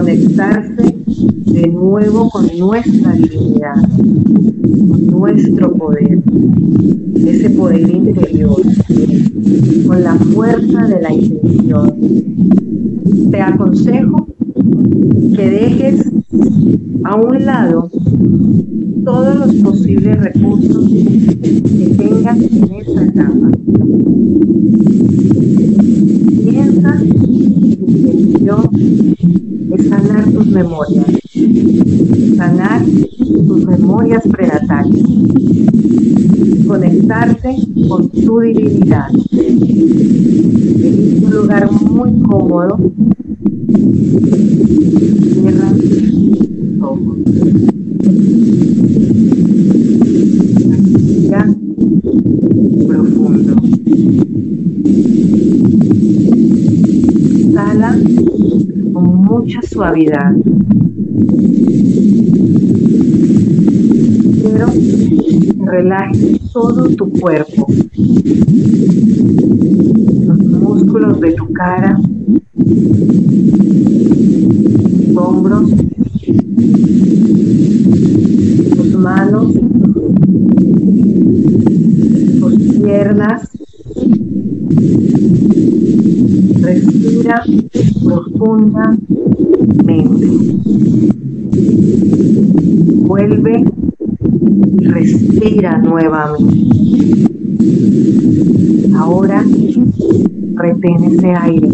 conectarse de nuevo con nuestra divinidad, con nuestro poder, ese poder interior, con la fuerza de la intención. Te aconsejo que dejes a un lado todos los posibles recursos que tengas en esta etapa. Piensa en tu intención sanar tus memorias, sanar tus memorias prenatales, conectarte con tu divinidad. En un lugar muy cómodo, cierra tus ojos. Respira profundo. Exhala con mucha suavidad. Quiero que relajes todo tu cuerpo, los músculos de tu cara, tus hombros, tus manos, tus piernas. Respira profundamente. Vuelve y respira nuevamente. Ahora retén ese aire.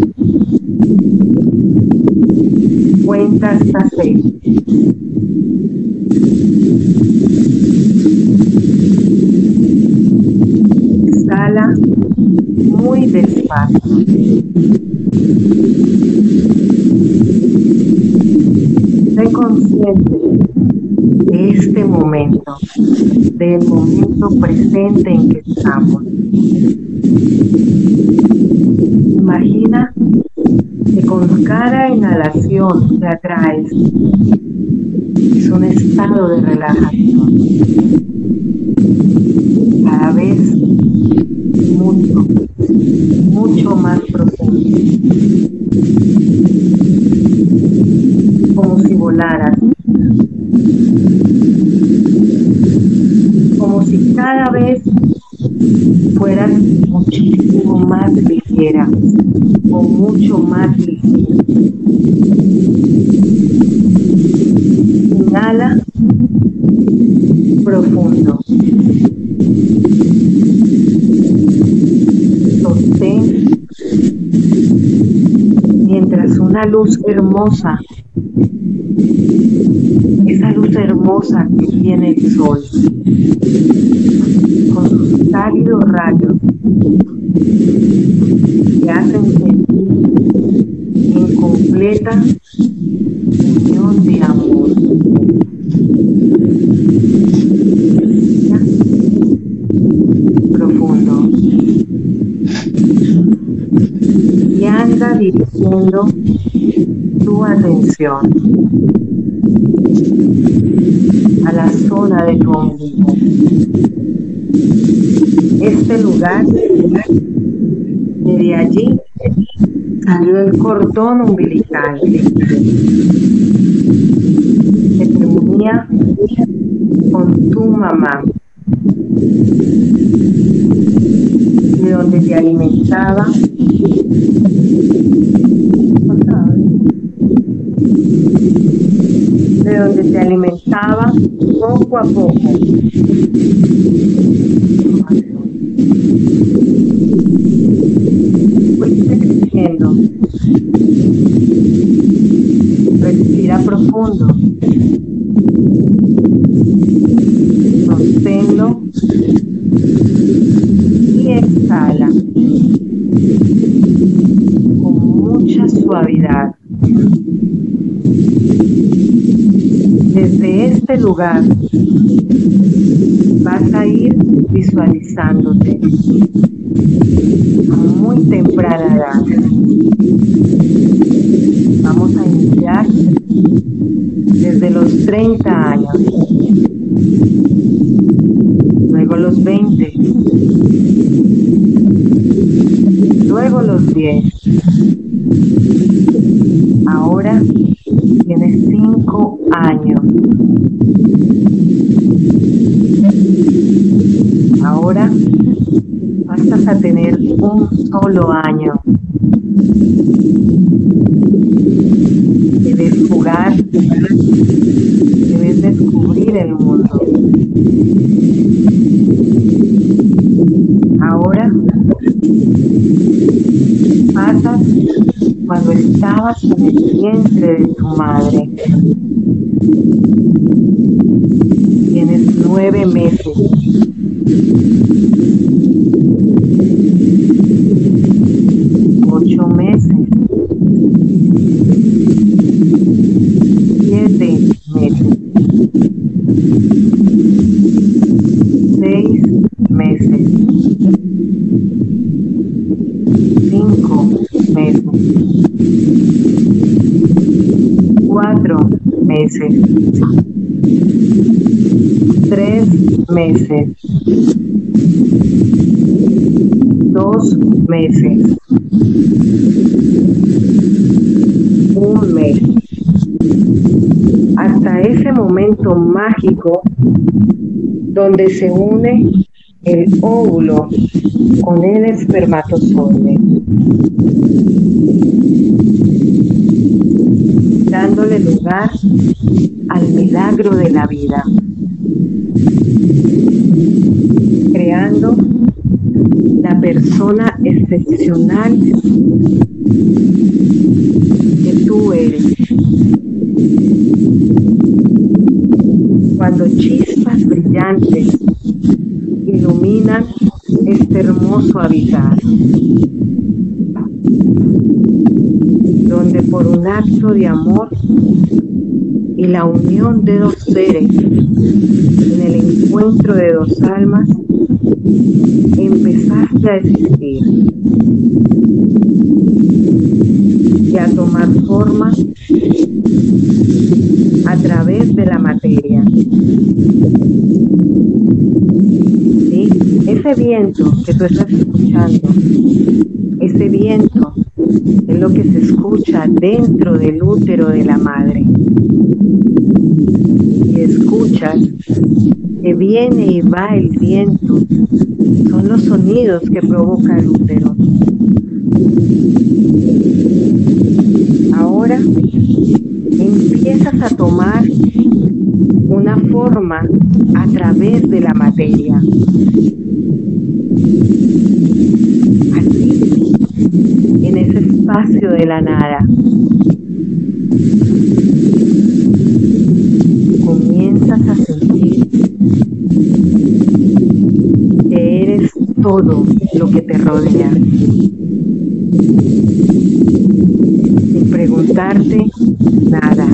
Cuenta hasta seis. Consciente de este momento, del momento presente en que estamos. Imagina que con cada inhalación que atraes es un estado de relajación. Cada vez mucho, mucho más profundo. Como si volaras. Como si cada vez fueras muchísimo más ligera o mucho más ligera. Inhala profundo. Sostén mientras una luz hermosa, esa luz hermosa que tiene el sol, con sus cálidos rayos, te hacen sentir en completa unión de amor. Profundo. Y anda dirigiendo tu atención a la zona de tu ombligo. Este lugar, desde allí salió el cordón umbilical que te unía con tu mamá, de donde te alimentaba de donde te alimentaba poco a poco. Fuiste creciendo. Respira profundo. Sosténlo y exhala con mucha suavidad. Desde este vas a ir visualizándote a muy temprana edad. Vamos a iniciar desde los 30 años, luego los 20, luego los 10. Ahora año. Ahora a tener un solo año. Debes jugar, debes descubrir el mundo. Ahora pasas cuando estabas en el vientre de tu madre. Tienes nueve meses. Ocho meses. Siete meses. Seis meses. Cinco meses. Cuatro meses. Tres meses. Dos meses. Un mes. Hasta ese momento mágico donde se une el óvulo con el espermatozoide, dándole lugar al milagro de la vida, creando la persona excepcional que tú eres. Cuando chispas brillantes iluminan este hermoso habitar, donde por un acto de amor la unión de dos seres en el encuentro de dos almas, empezaste a existir y a tomar forma a través de la materia. Ese viento que tú estás escuchando, ese viento es lo que se escucha dentro del útero de la madre. Y escuchas que viene y va el viento, son los sonidos que provoca el útero. Ahora empiezas a tomar una forma a través de la materia. Así, en ese espacio de la nada. Comienzas a sentir que eres todo lo que te rodea. Sin preguntarte nada.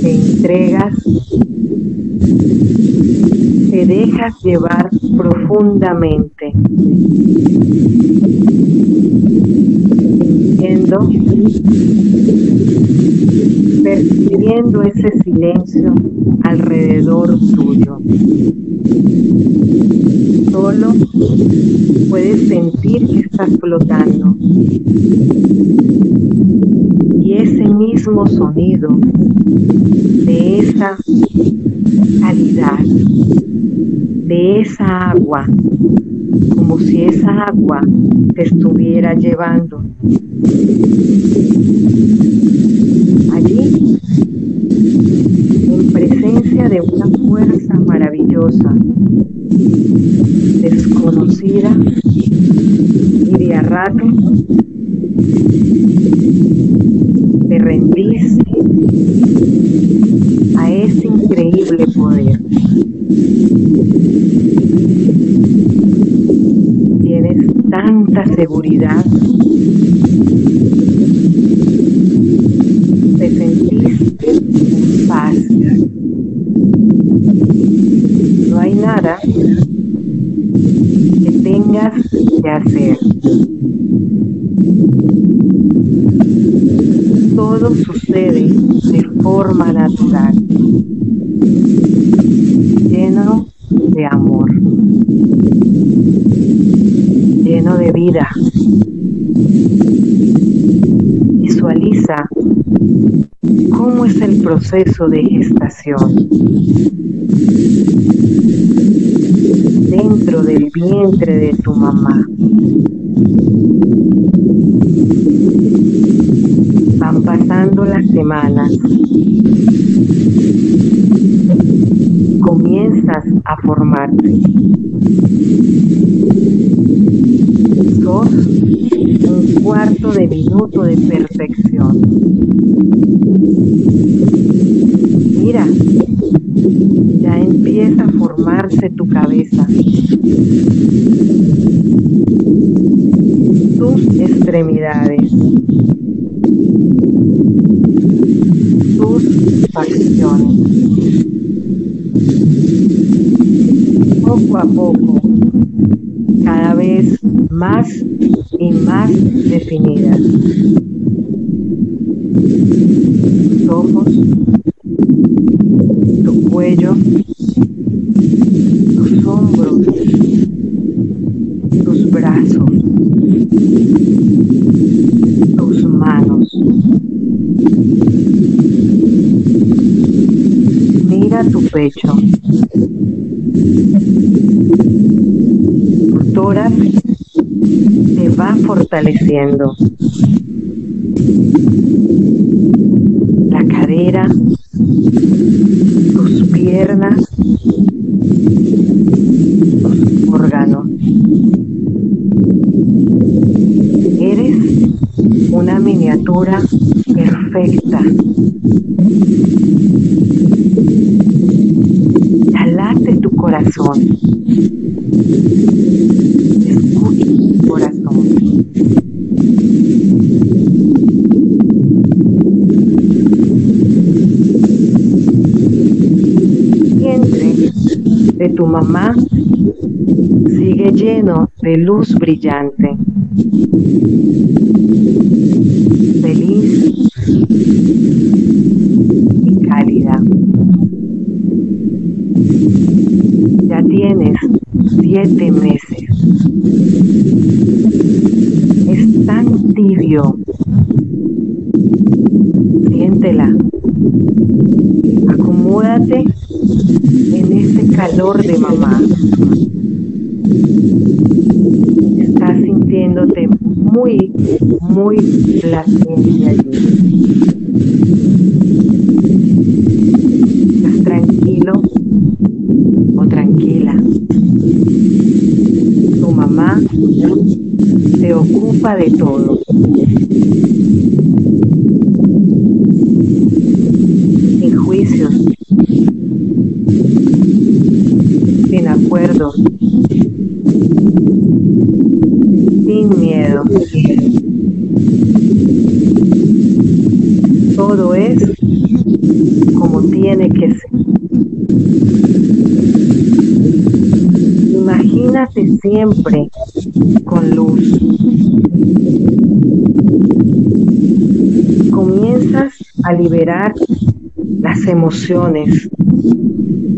Te entregas, te dejas llevar profundamente, sintiendo, ese silencio alrededor tuyo. Solo puedes sentir que estás flotando. Y ese mismo sonido de esa calidad, de esa agua, como si esa agua te estuviera llevando. Allí, en presencia una fuerza maravillosa, desconocida y de a rato te rendiste a ese increíble poder. Tienes tanta seguridad. Te sentiste en paz. No hay nada que tengas que hacer. Todo sucede de forma natural, lleno de amor, lleno de vida. Visualiza ¿Cómo es el proceso de gestación? Dentro del vientre de tu mamá. Van pasando las semanas. Comienzas a formarte. Sos un cuarto de minuto de perfección. Mira, ya empieza a formarse tu cabeza. Tus extremidades. Tus facciones. Poco a poco, cada vez más y más definidas. Tus ojos, tu cuello, tus hombros, tus brazos, tus manos. Mira tu pecho. Tórax se va fortaleciendo. La cadera, tus piernas, tus órganos. Eres una miniatura perfecta. Late tu corazón. Escucha tu corazón. El vientre de tu mamá sigue lleno de luz brillante. Feliz y cálida. Ya tienes siete meses. Es tan tibio. Siéntela. Acomódate en ese calor de mamá. Estás sintiéndote muy, muy placiente allí. Estás tranquilo o tranquila. Tu mamá se ocupa de todo. Sin juicios, sin acuerdos, sin miedo. Todo es como tiene que ser. Imagínate con luz. Comienzas a liberar las emociones,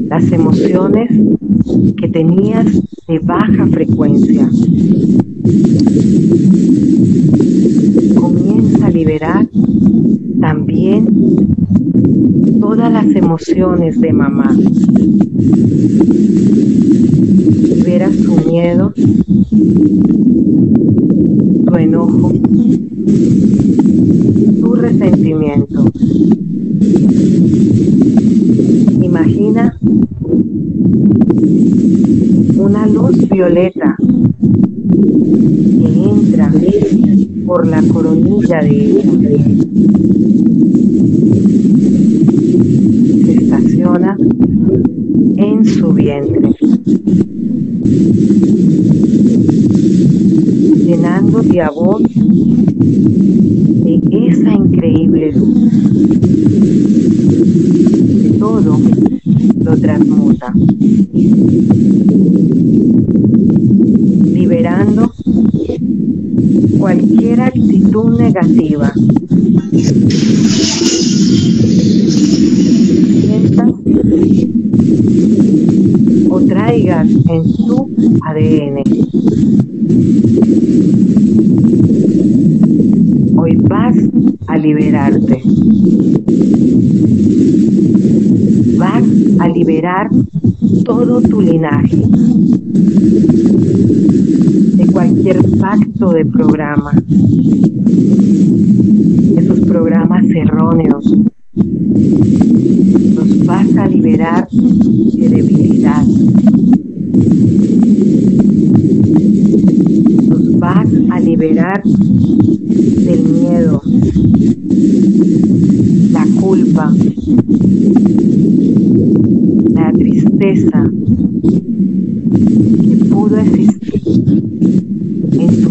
las emociones que tenías de baja frecuencia. Comienza a liberar también todas las emociones de mamá. Liberas tu miedo, tu enojo, tu resentimiento. Imagina una luz violeta que entra la coronilla de ella. Se estaciona en su vientre, llenándote a vos de esa increíble luz. Todo lo transmuta, liberando cualquier actitud negativa. Sientas o traigas en tu ADN. Hoy vas a liberarte. Vas a liberar todo tu linaje de cualquier de programa, esos programas erróneos. Los vas a liberar de debilidad. Los vas a liberar del miedo, la culpa, la tristeza que pudo existir en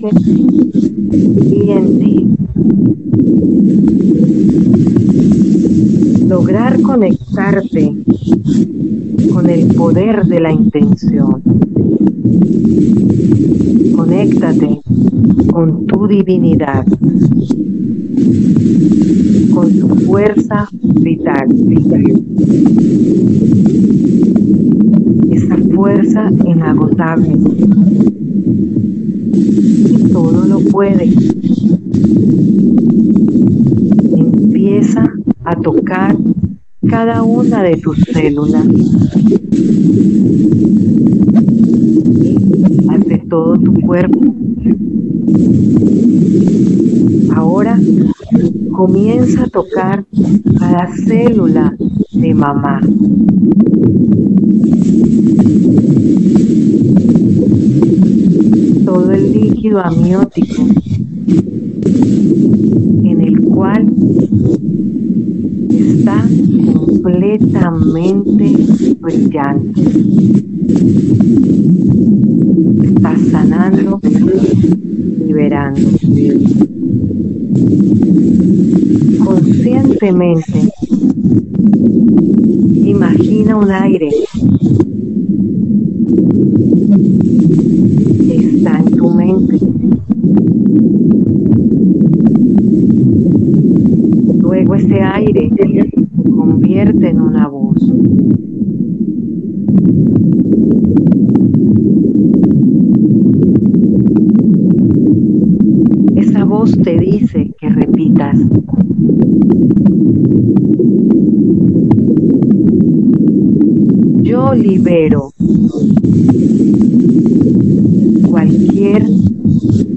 y en ti. Lograr conectarte con el poder de la intención. Conéctate con tu divinidad, con tu fuerza vital, esa fuerza inagotable puede. Empieza a tocar cada una de tus células. Hace todo tu cuerpo. Ahora comienza a tocar cada célula de mamá. Todo el líquido amniótico en el cual está completamente brillante. Está sanando, liberando. Conscientemente, imagina un aire que está en tu mente. Luego ese aire se convierte en una voz. Esa voz te dice que repitas. Yo libero cualquier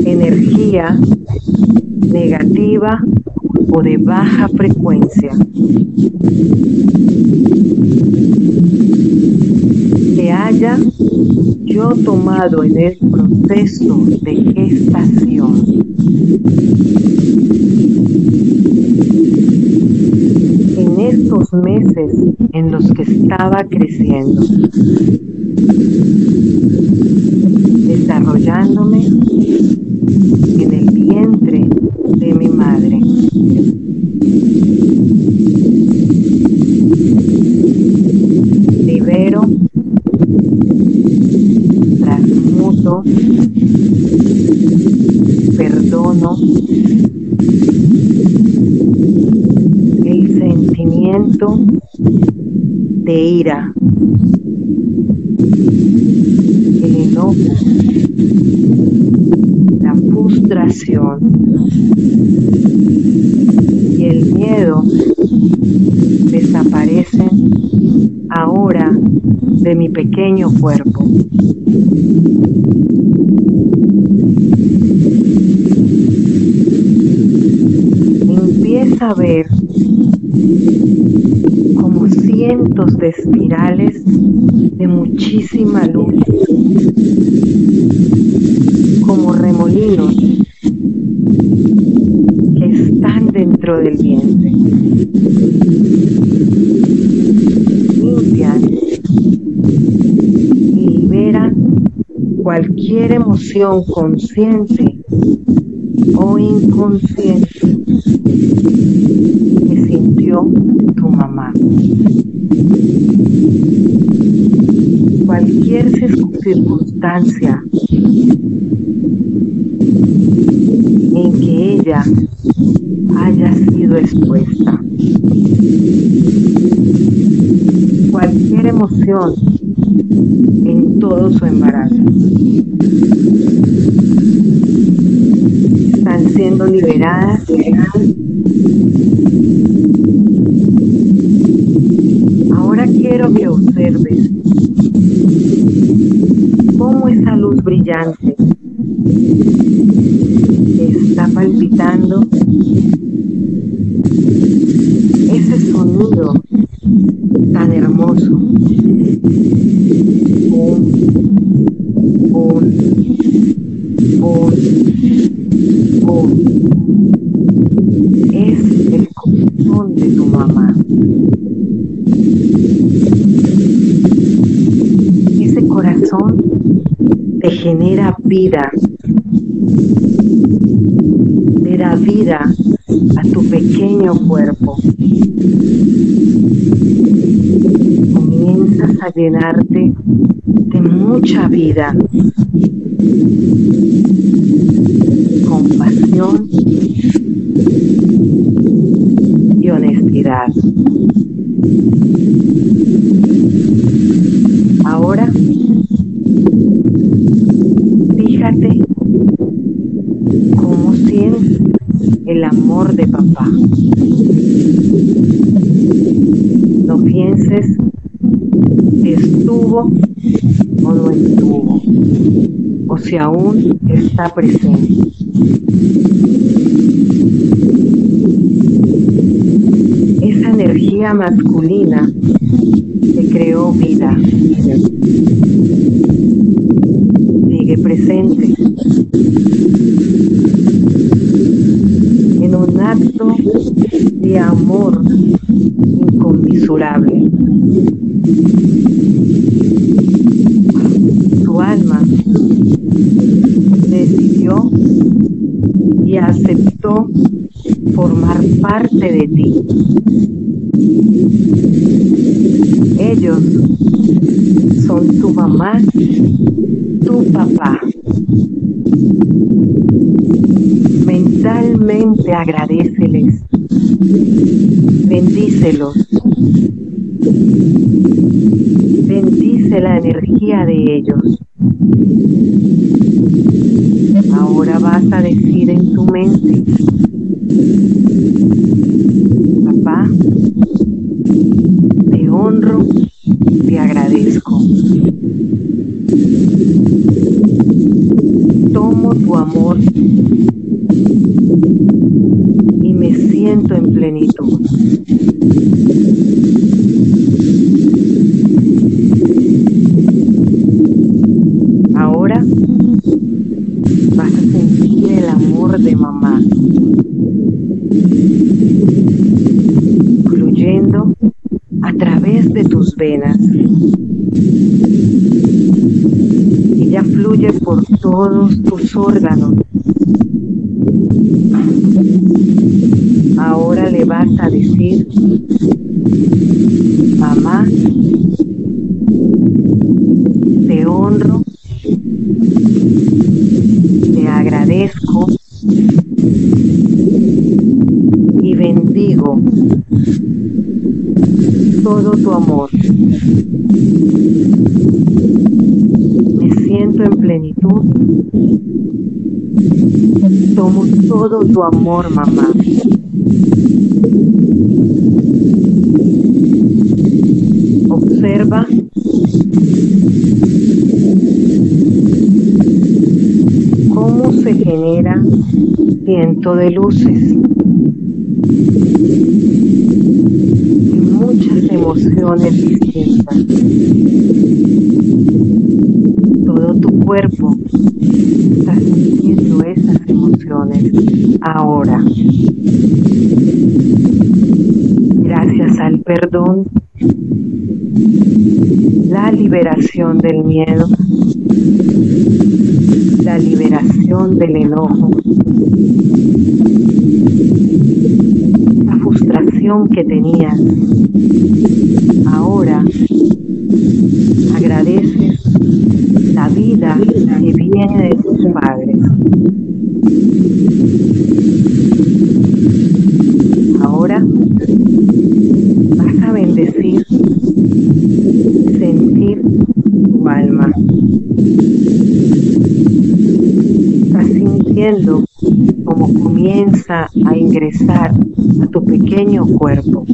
energía negativa o de baja frecuencia que haya yo tomado en el proceso de gestación. En estos meses en los que estaba creciendo, desarrollándome en el vientre de mi madre. Libero, transmuto, perdono el sentimiento de ira, el enojo, la frustración y el miedo desaparecen ahora de mi pequeño cuerpo. Ver como cientos de espirales de muchísima luz, como remolinos que están dentro del vientre. Limpian y liberan cualquier emoción consciente o inconsciente que sintió Cualquier circunstancia en que ella haya sido expuesta. Cualquier emoción en todo su embarazo. Está están siendo liberadas. Ahora quiero que observes cómo esa luz brillante está palpitando ese sonido tan hermoso. Un, un, un, un. Es el corazón de tu mamá. Ese corazón te genera vida. Te da vida a tu pequeño cuerpo. Comienzas a llenarte de mucha vida, compasión y honestidad. Ahora, fíjate cómo sientes el amor de papá. No pienses si estuvo o no estuvo, o si aún está presente. Esa energía masculina te creó vida. Sigue presente. En un acto de amor inconmensurable. Tu alma decidió y aceptó formar parte de ti. Ellos son tu mamá, tu papá. Mentalmente agradeceles, bendícelos, bendice la energía de ellos. Ahora vas a decir en tu mente, papá, te honro, te agradezco. Tomo tu amor y me siento en plenitud. Ahora vas a sentir el amor de mamá fluyendo a través de tus venas. Ella fluye por todos tus órganos. Ahora le vas a decir, mamá, te honro, te agradezco y bendigo todo tu amor. Me siento en plenitud. Tomo todo tu amor, mamá. Observa cómo se genera viento de luces y muchas emociones distintas. Todo tu cuerpo está sintiendo esas emociones ahora. Gracias al perdón, la liberación del miedo, la liberación del enojo, la frustración que tenías. Ahora agradeces que viene de tus padres. Ahora vas a bendecir, sentir tu alma. Estás sintiendo como a ingresar a tu pequeño cuerpo.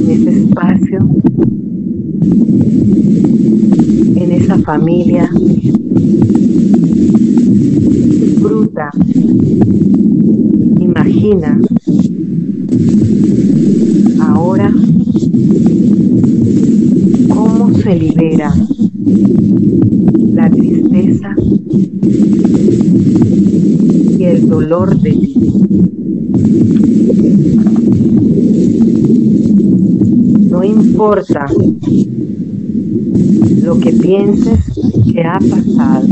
En ese espacio, en esa familia, disfruta, imagina. Ahora cómo se libera la tristeza y el dolor de ti. No importa lo que pienses que ha pasado.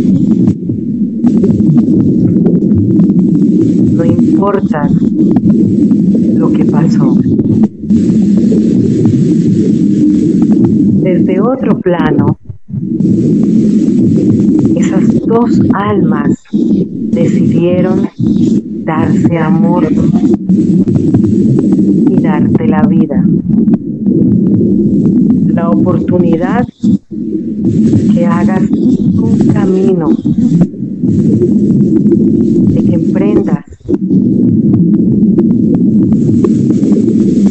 No importa lo que pasó. Desde otro plano, esas dos almas decidieron darse amor y darte la vida. La oportunidad que hagas un camino, de que emprendas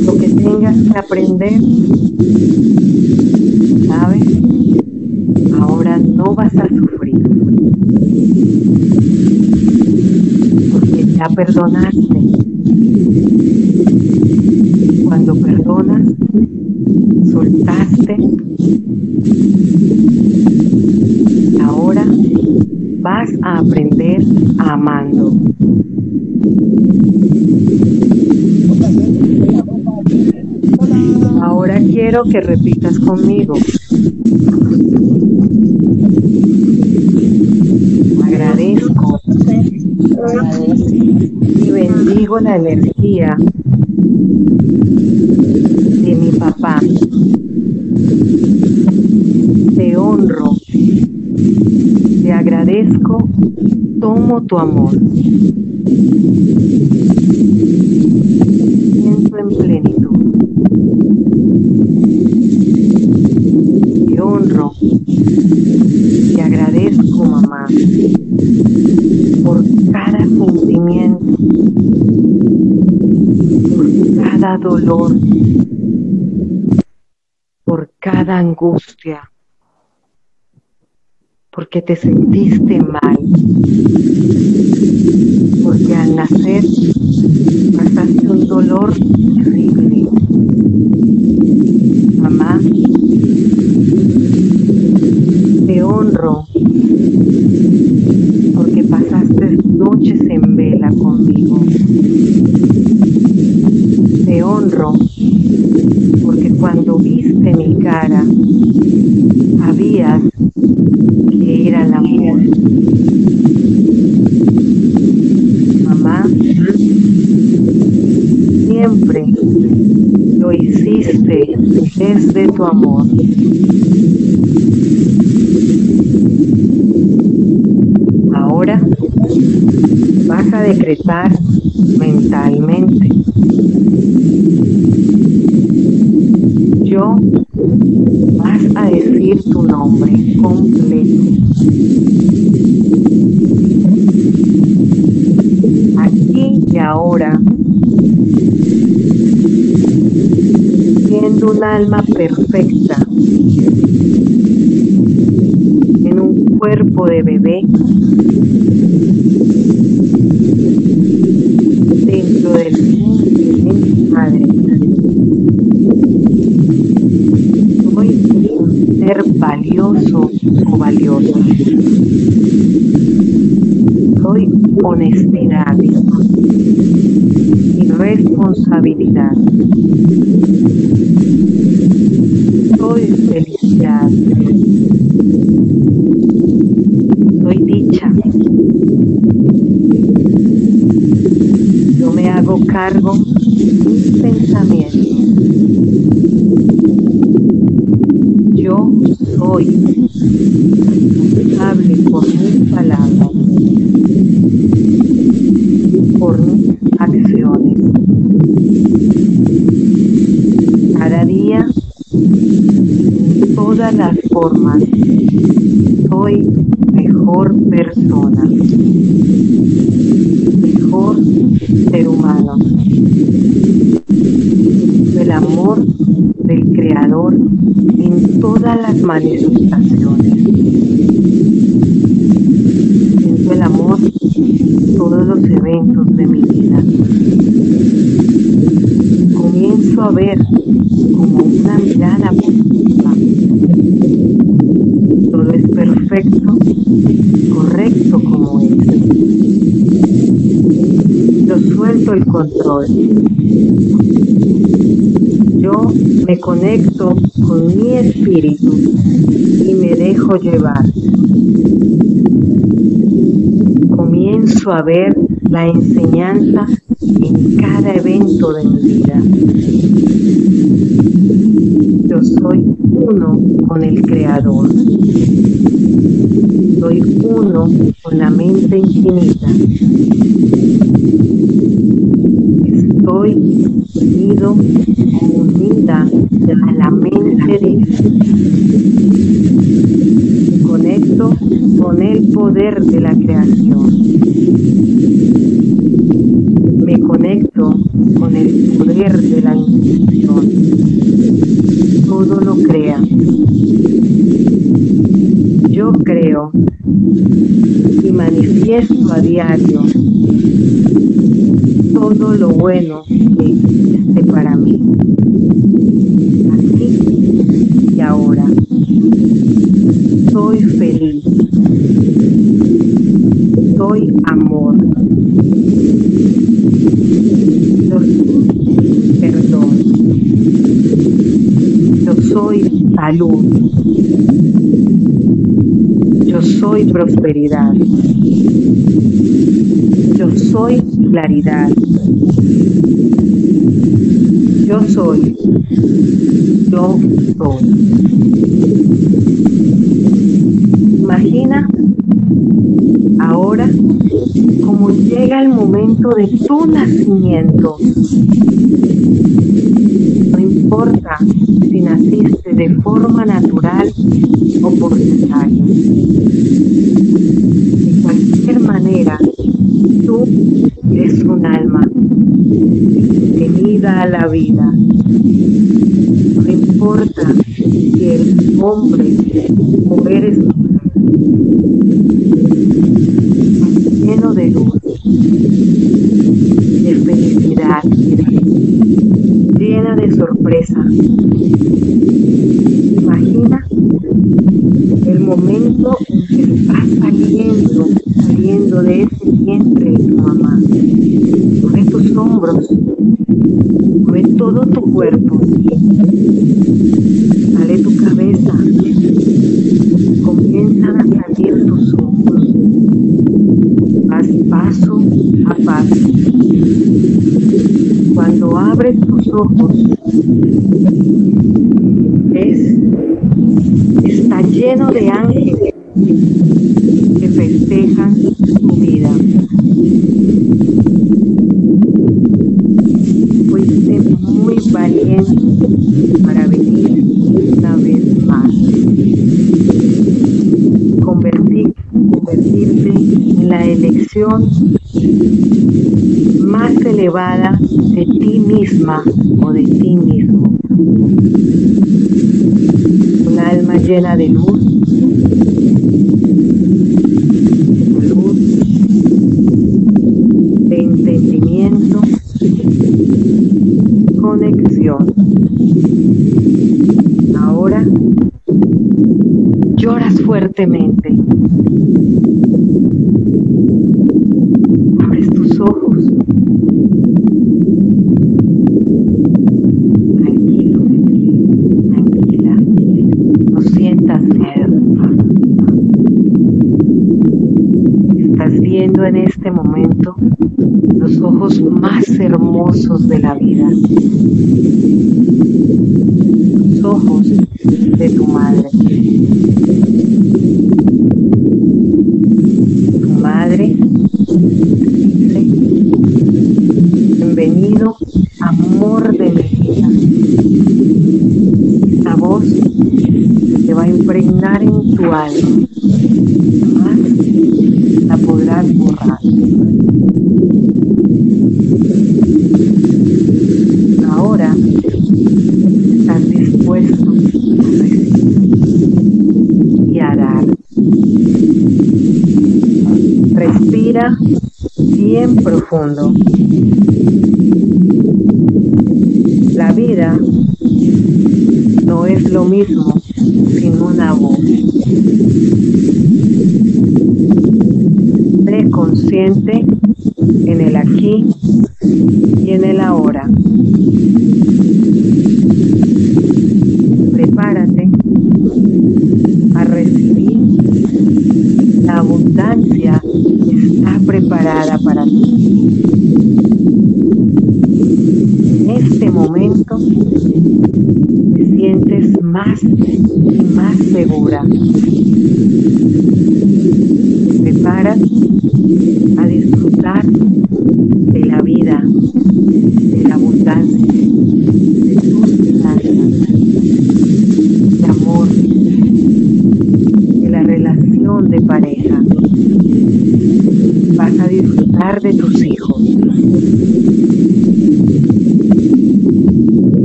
lo que tengas que aprender, ¿sabes? Ahora no vas a sufrir, perdonaste. Cuando perdonas, soltaste, ahora vas a aprender amando. Ahora quiero que repitas conmigo. Agradezco y bendigo la energía de mi papá. Te honro, te agradezco, tomo tu amor. Siento en plenitud. Te honro, te agradezco, mamá, por cada sentimiento, por cada dolor, por cada angustia, porque te sentiste mal, porque al nacer pasaste un dolor terrible. Mamá, te honro porque pasaste noches en vela conmigo. Te honro porque cuando viste mi cara, sabías que era el amor. Mamá, siempre lo hiciste desde tu amor. Ahora vas a decretar mentalmente. Yo vas a decir tu nombre completo. Aquí y ahora, siendo un alma perfecta, en un cuerpo de bebé, dentro del vientre de mi madre. Soy un ser valioso o valiosa. Soy honestidad y responsabilidad. Soy felicidad. Soy dicha. Yo me hago cargo mis pensamientos. Yo soy responsable por mis palabras, por mis acciones. Cada día, en todas las formas, soy mejor. mejor persona, mejor ser humano. El amor del Creador en todas las manifestaciones. Siento el amor en todos los eventos de mi vida. Comienzo a ver como una mirada positiva. Todo es perfecto, correcto como es. Yo suelto el control. Yo me conecto con mi espíritu y me dejo llevar. Comienzo a ver la enseñanza en cada evento de mi vida. Yo soy uno con el Creador. Soy uno con la mente infinita. Unido o unida a la mente divina. Conecto con el poder de la creación. Me conecto con el poder de la intuición. Todo lo crea. Yo creo y manifiesto a diario todo lo bueno que existe para mí. Aquí y ahora. Soy feliz. Soy amor. Yo soy perdón. Yo soy salud. Yo soy prosperidad. Yo soy claridad. Yo soy. Yo soy. Imagina ahora cómo llega el momento de tu nacimiento. No importa si naciste de forma natural o por cesárea. De cualquier manera, tú eres un alma venida a la vida. No importa si eres hombre o eres mujer. Lleno de luz, de felicidad, llena de sorpresa. Imagina el momento en que estás saliendo, saliendo de ese vientre de tu mamá. Mueve tus hombros, mueve todo tu cuerpo. Sale tu cabeza. Comienzan a salir tus hombros. Vas paso a paso. Cuando abres tus ojos, ves, está lleno de ángeles que festejan tu vida. Fuiste muy valiente para venir una vez más. Convertir, convertirte en la elección más elevada de ti misma o de ti mismo. Un alma llena de luz, luz, de entendimiento, conexión. Ahora lloras fuertemente. Abres tus ojos. Tranquilo, tranquila. No sientas miedo. Estás viendo en este momento más hermosos de la vida. Los ojos de tu madre. Tu madre dice, bienvenido, amor de mi vida. Esta voz se te va a impregnar en tu alma. Más libertad. Ahora estás dispuesto a recibir y a dar. Respira bien profundo. La vida no es lo mismo sin una voz. Sé consciente en el aquí y en el ahora. Prepárate a recibir la abundancia que está preparada para ti. En este momento te sientes más y más segura. Te preparas a disfrutar de la vida, de la abundancia, de tus finanzas, de amor, de la relación de pareja. Vas a disfrutar de tus hijos.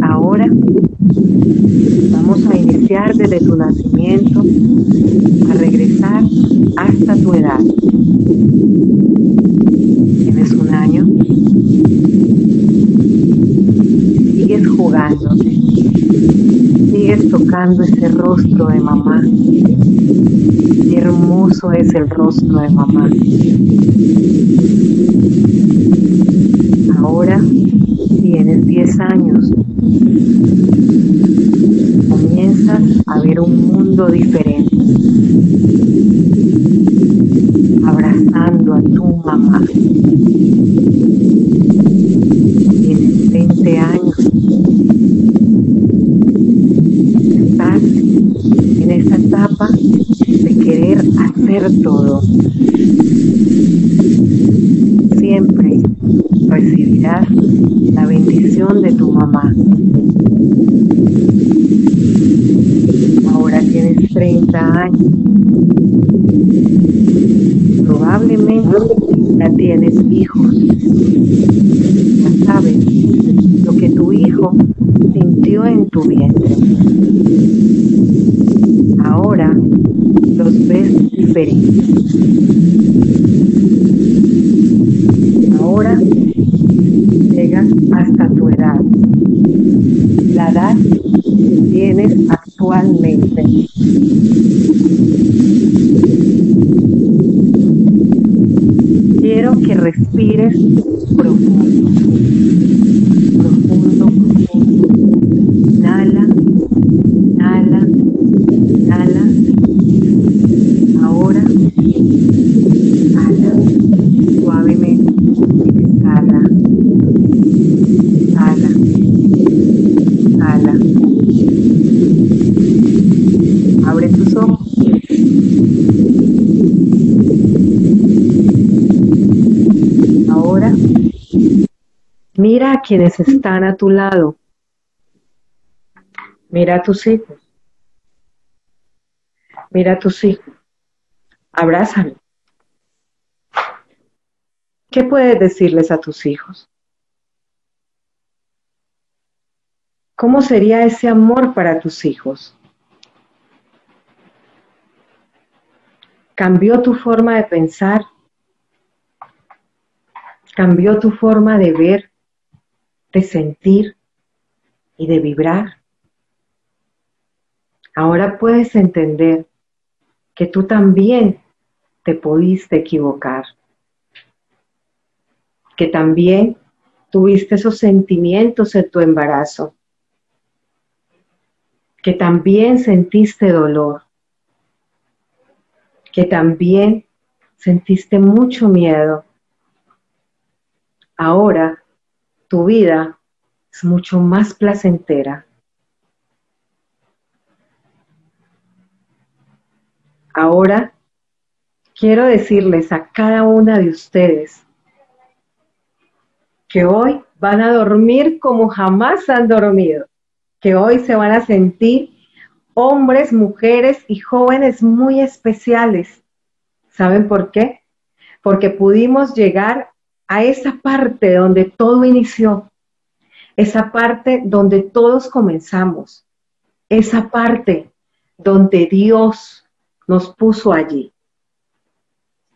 Ahora vamos a iniciar desde tu nacimiento a regresar hasta tu edad. Tienes un año. Sigues jugándote. Sigues tocando ese rostro de mamá. Qué es el rostro de mamá. Ahora tienes 10 años. Comienzas a ver un mundo diferente. Abrazando a tu mamá. Tienes 20 años. Estás en esa etapa de querer hacer todo. Siempre recibirás la bendición de tu mamá. Ahora tienes 30 años. Probablemente ya tienes hijos. Ya sabes lo que tu hijo sintió en tu vientre. Ahora los ves diferentes. Ahora llegas hasta tu edad. La edad que tienes actualmente. Que respires profundo. Profundo, profundo. Inhala, inhala, inhala. Ahora, inhala suavemente. Exhala, exhala, exhala. Abre tus ojos. Ahora, mira a quienes están a tu lado. Mira a tus hijos. Mira a tus hijos. Abrázalo. ¿Qué puedes decirles a tus hijos? ¿Cómo sería ese amor para tus hijos? ¿Cambió tu forma de pensar? ¿Cambió tu forma de ver, de sentir y de vibrar? Ahora puedes entender que tú también te pudiste equivocar, que también tuviste esos sentimientos en tu embarazo, que también sentiste dolor, que también sentiste mucho miedo. Ahora tu vida es mucho más placentera. Ahora quiero decirles a cada una de ustedes que hoy van a dormir como jamás han dormido, que hoy se van a sentir hombres, mujeres y jóvenes muy especiales. ¿Saben por qué? porque pudimos llegar a esa parte donde todo inició, esa parte donde todos comenzamos, esa parte donde Dios nos puso allí,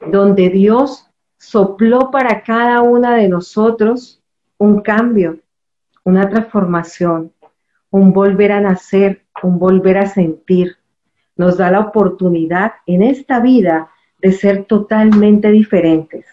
donde Dios sopló para cada una de nosotros un cambio, una transformación, un volver a nacer, un volver a sentir. Nos da la oportunidad en esta vida de ser totalmente diferentes.